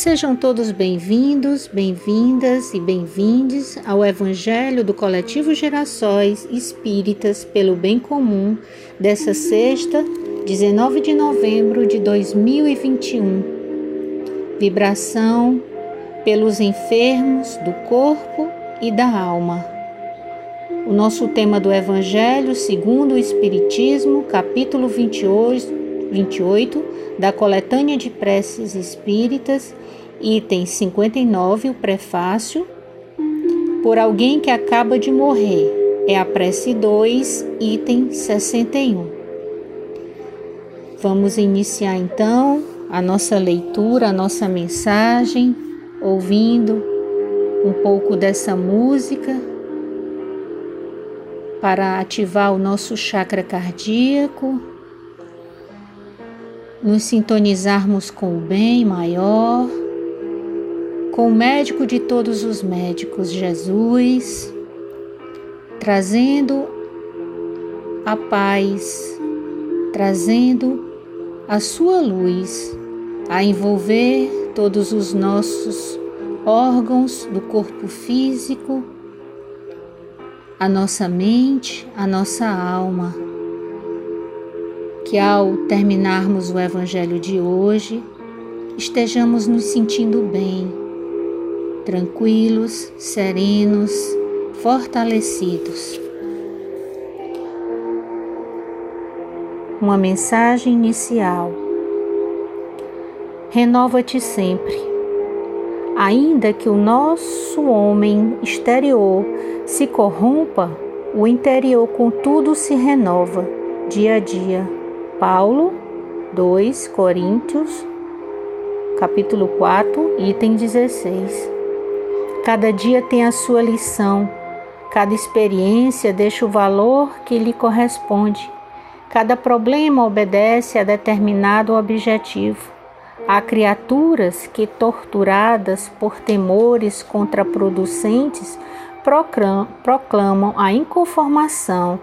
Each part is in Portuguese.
Sejam todos bem-vindos, bem-vindas e bem-vindes ao Evangelho do Coletivo Gerações Espíritas pelo Bem Comum dessa sexta, 19 de novembro de 2021. Vibração pelos enfermos do corpo e da alma. O nosso tema do Evangelho, segundo o Espiritismo, capítulo 28, 28 da coletânea de preces espíritas, item 59, o prefácio, por alguém que acaba de morrer. É a prece 2, item 61. Vamos iniciar então a nossa leitura, a nossa mensagem, ouvindo um pouco dessa música para ativar o nosso chakra cardíaco nos sintonizarmos com o bem maior, com o médico de todos os médicos, Jesus, trazendo a paz, trazendo a sua luz a envolver todos os nossos órgãos do corpo físico, a nossa mente, a nossa alma que ao terminarmos o Evangelho de hoje, estejamos nos sentindo bem, tranquilos, serenos, fortalecidos. Uma mensagem inicial. Renova-te sempre. Ainda que o nosso homem exterior se corrompa, o interior contudo se renova dia a dia Paulo, 2 Coríntios, capítulo 4, item 16. Cada dia tem a sua lição, cada experiência deixa o valor que lhe corresponde, cada problema obedece a determinado objetivo. Há criaturas que, torturadas por temores contraproducentes, proclamam a inconformação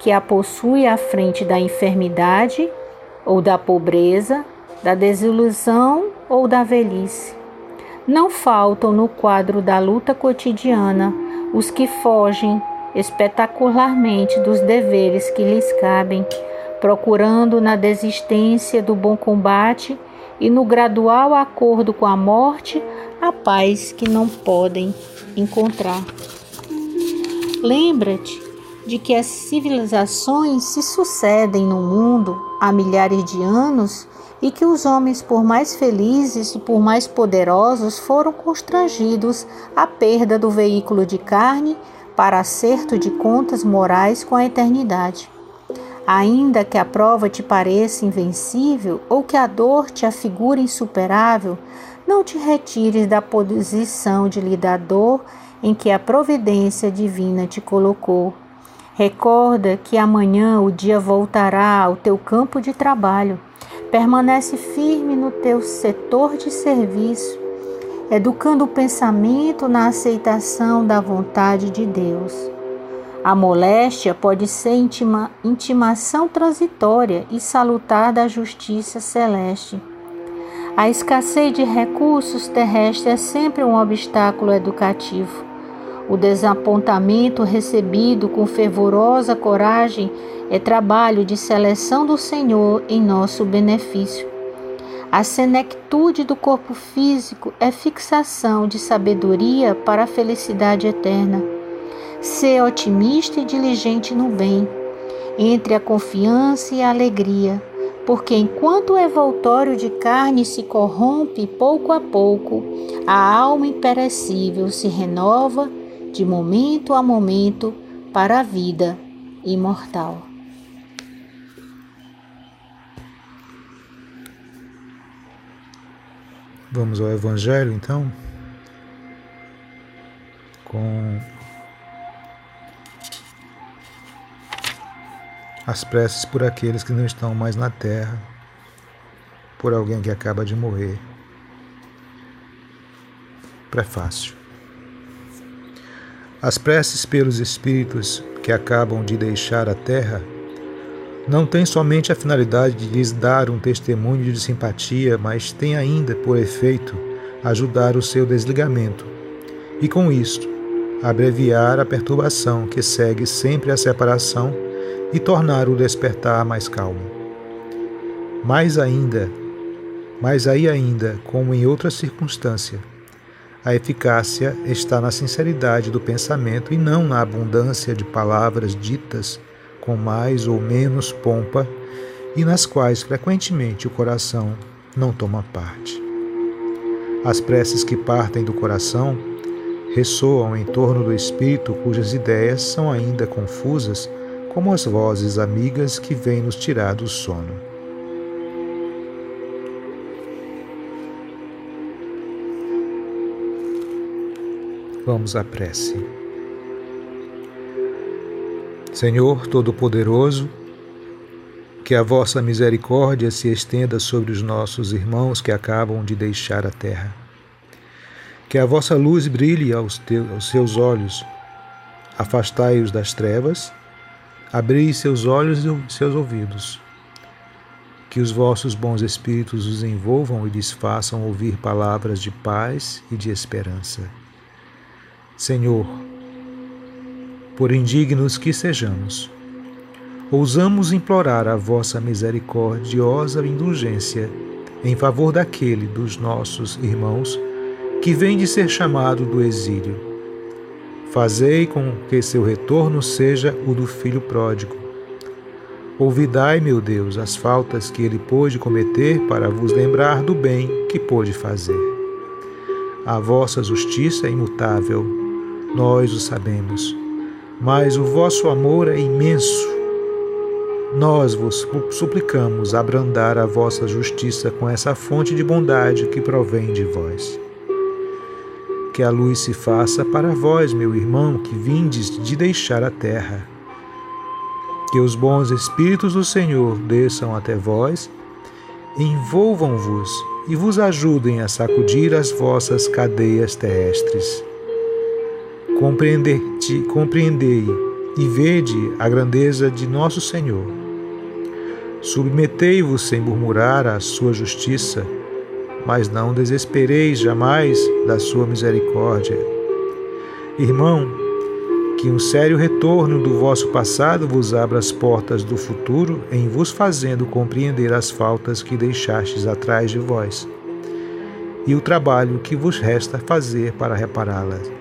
que a possui à frente da enfermidade ou da pobreza, da desilusão ou da velhice. Não faltam no quadro da luta cotidiana os que fogem espetacularmente dos deveres que lhes cabem, procurando na desistência do bom combate e no gradual acordo com a morte a paz que não podem encontrar. Lembra-te de que as civilizações se sucedem no mundo há milhares de anos e que os homens, por mais felizes e por mais poderosos, foram constrangidos à perda do veículo de carne para acerto de contas morais com a eternidade. Ainda que a prova te pareça invencível ou que a dor te afigure insuperável, não te retires da posição de lidador em que a providência divina te colocou Recorda que amanhã o dia voltará ao teu campo de trabalho. Permanece firme no teu setor de serviço, educando o pensamento na aceitação da vontade de Deus. A moléstia pode ser intima, intimação transitória e salutar da justiça celeste. A escassez de recursos terrestres é sempre um obstáculo educativo. O desapontamento recebido com fervorosa coragem é trabalho de seleção do Senhor em nosso benefício. A senectude do corpo físico é fixação de sabedoria para a felicidade eterna. Ser otimista e diligente no bem, entre a confiança e a alegria, porque enquanto o evoltório de carne se corrompe pouco a pouco, a alma imperecível se renova de momento a momento para a vida imortal. Vamos ao Evangelho então, com as preces por aqueles que não estão mais na terra, por alguém que acaba de morrer. Prefácio. As preces pelos espíritos que acabam de deixar a terra não têm somente a finalidade de lhes dar um testemunho de simpatia, mas têm ainda por efeito ajudar o seu desligamento e, com isto, abreviar a perturbação que segue sempre a separação e tornar o despertar mais calmo. Mais ainda, mas aí ainda, como em outra circunstância, a eficácia está na sinceridade do pensamento e não na abundância de palavras ditas com mais ou menos pompa e nas quais frequentemente o coração não toma parte. As preces que partem do coração ressoam em torno do espírito cujas ideias são ainda confusas, como as vozes amigas que vêm nos tirar do sono. Vamos à prece. Senhor Todo-Poderoso, que a vossa misericórdia se estenda sobre os nossos irmãos que acabam de deixar a terra. Que a vossa luz brilhe aos, teus, aos seus olhos. Afastai-os das trevas, abri seus olhos e seus ouvidos. Que os vossos bons espíritos os envolvam e lhes façam ouvir palavras de paz e de esperança. Senhor, por indignos que sejamos, ousamos implorar a vossa misericordiosa indulgência em favor daquele dos nossos irmãos que vem de ser chamado do exílio. Fazei com que seu retorno seja o do filho pródigo. Ouvidai, meu Deus, as faltas que ele pôde cometer para vos lembrar do bem que pôde fazer. A vossa justiça é imutável, nós o sabemos, mas o vosso amor é imenso nós vos suplicamos abrandar a vossa justiça com essa fonte de bondade que provém de vós. Que a luz se faça para vós, meu irmão, que vindes de deixar a terra. Que os bons Espíritos do Senhor desçam até vós, envolvam-vos e vos ajudem a sacudir as vossas cadeias terrestres. Compreendei e vede a grandeza de nosso Senhor. Submetei-vos sem murmurar à sua justiça, mas não desespereis jamais da sua misericórdia. Irmão, que um sério retorno do vosso passado vos abra as portas do futuro, em vos fazendo compreender as faltas que deixastes atrás de vós, e o trabalho que vos resta fazer para repará-las.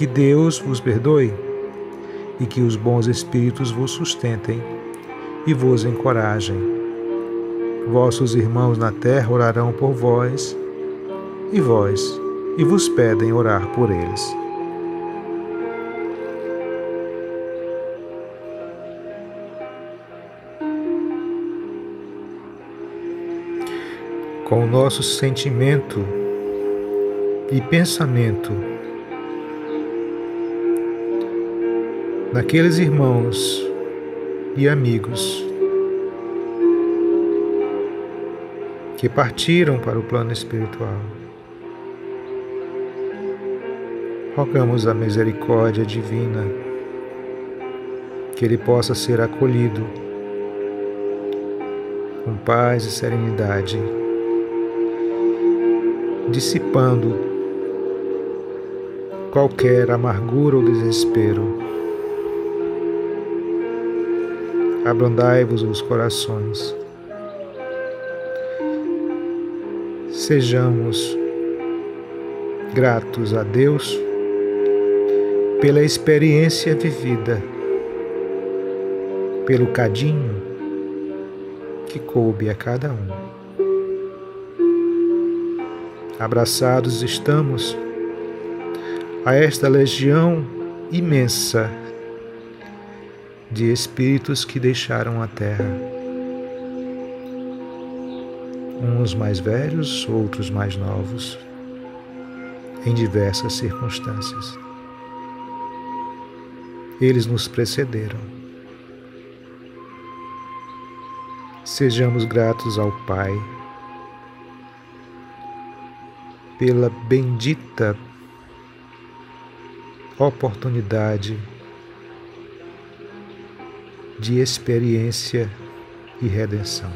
Que Deus vos perdoe e que os bons espíritos vos sustentem e vos encorajem. Vossos irmãos na terra orarão por vós, e vós, e vos pedem orar por eles. Com o nosso sentimento e pensamento naqueles irmãos e amigos que partiram para o plano espiritual. Rogamos a misericórdia divina que ele possa ser acolhido com paz e serenidade, dissipando qualquer amargura ou desespero abrandai-vos os corações. Sejamos gratos a Deus pela experiência vivida, pelo cadinho que coube a cada um. Abraçados estamos a esta legião imensa de espíritos que deixaram a terra. Uns mais velhos, outros mais novos, em diversas circunstâncias. Eles nos precederam. Sejamos gratos ao Pai pela bendita oportunidade de experiência e redenção.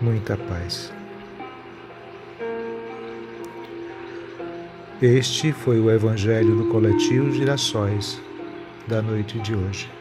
Muita paz. Este foi o Evangelho do Coletivo Girassóis da noite de hoje.